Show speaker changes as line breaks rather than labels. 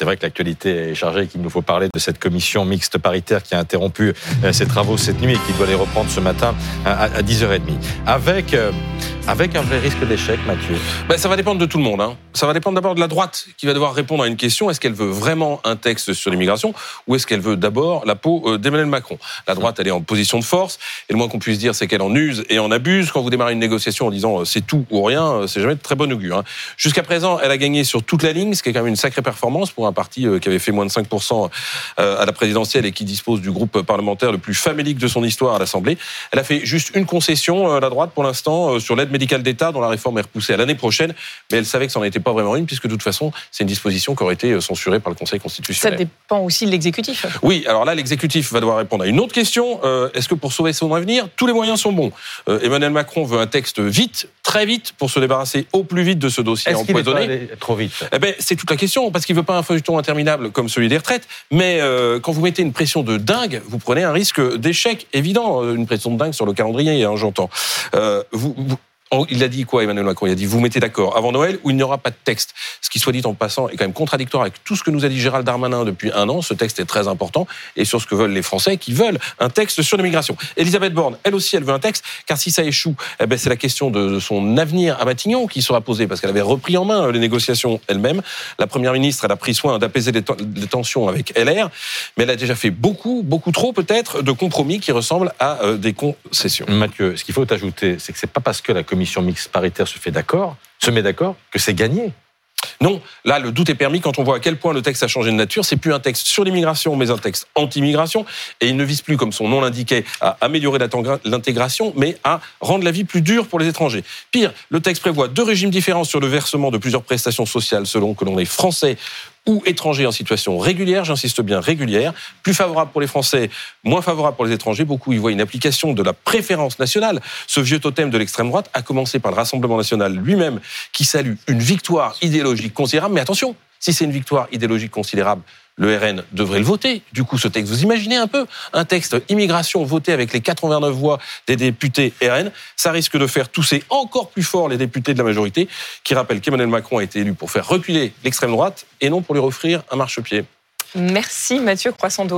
C'est vrai que l'actualité est chargée et qu'il nous faut parler de cette commission mixte paritaire qui a interrompu euh, ses travaux cette nuit et qui doit les reprendre ce matin à 10h30. Avec, euh, avec un vrai risque d'échec, Mathieu.
Ben, ça va dépendre de tout le monde. Hein. Ça va dépendre d'abord de la droite qui va devoir répondre à une question. Est-ce qu'elle veut vraiment un texte sur l'immigration ou est-ce qu'elle veut d'abord la peau euh, d'Emmanuel Macron? La droite, elle est en position de force et le moins qu'on puisse dire, c'est qu'elle en use et en abuse. Quand vous démarrez une négociation en disant c'est tout ou rien, c'est jamais de très bon augure. Hein. Jusqu'à présent, elle a gagné sur toute la ligne, ce qui est quand même une sacrée performance pour un parti qui avait fait moins de 5% à la présidentielle et qui dispose du groupe parlementaire le plus famélique de son histoire à l'Assemblée. Elle a fait juste une concession, la droite, pour l'instant, sur l'aide médicale d'État, dont la réforme est repoussée à l'année prochaine, mais elle savait que ça n'en était pas vraiment une, puisque de toute façon, c'est une disposition qui aurait été censurée par le Conseil constitutionnel.
Ça dépend aussi de l'exécutif.
Oui, alors là, l'exécutif va devoir répondre à une autre question. Est-ce que pour sauver son avenir, tous les moyens sont bons? Emmanuel Macron veut un texte vite, très vite, pour se débarrasser au plus vite de ce dossier empoisonné.
trop vite?
Eh ben, C'est toute la question, parce qu'il veut pas un feuilleton interminable comme celui des retraites, mais euh, quand vous mettez une pression de dingue, vous prenez un risque d'échec évident, euh, une pression de dingue sur le calendrier, hein, j'entends. Euh, vous, vous, il a dit quoi, Emmanuel Macron? Il a dit vous mettez d'accord avant Noël ou il n'y aura pas de texte? Ce qui, soit dit en passant, est quand même contradictoire avec tout ce que nous a dit Gérald Darmanin depuis un an. Ce texte est très important et sur ce que veulent les Français qui veulent un texte sur l'immigration. Elisabeth Borne, elle aussi, elle veut un texte, car si ça échoue, eh ben, c'est la question de son avenir à Matignon qui sera posée parce qu'elle avait repris en main les négociations elle-même. La première ministre, elle a pris soin d'apaiser les, tensions avec LR, mais elle a déjà fait beaucoup, beaucoup trop peut-être de compromis qui ressemblent à euh, des concessions.
Mathieu, ce qu'il faut ajouter, c'est que c'est pas parce que la commission mixte paritaire se fait d'accord, se met d'accord, que c'est gagné.
Non, là, le doute est permis quand on voit à quel point le texte a changé de nature. C'est plus un texte sur l'immigration, mais un texte anti-immigration. Et il ne vise plus, comme son nom l'indiquait, à améliorer l'intégration, mais à rendre la vie plus dure pour les étrangers. Pire, le texte prévoit deux régimes différents sur le versement de plusieurs prestations sociales selon que l'on est français ou étrangers en situation régulière, j'insiste bien régulière, plus favorable pour les Français, moins favorable pour les étrangers. Beaucoup y voient une application de la préférence nationale. Ce vieux totem de l'extrême droite a commencé par le Rassemblement national lui-même, qui salue une victoire idéologique considérable. Mais attention, si c'est une victoire idéologique considérable, le RN devrait le voter. Du coup, ce texte, vous imaginez un peu un texte immigration voté avec les 89 voix des députés RN, ça risque de faire tousser encore plus fort les députés de la majorité, qui rappellent qu'Emmanuel Macron a été élu pour faire reculer l'extrême droite et non pour lui offrir un marchepied.
Merci Mathieu Croissant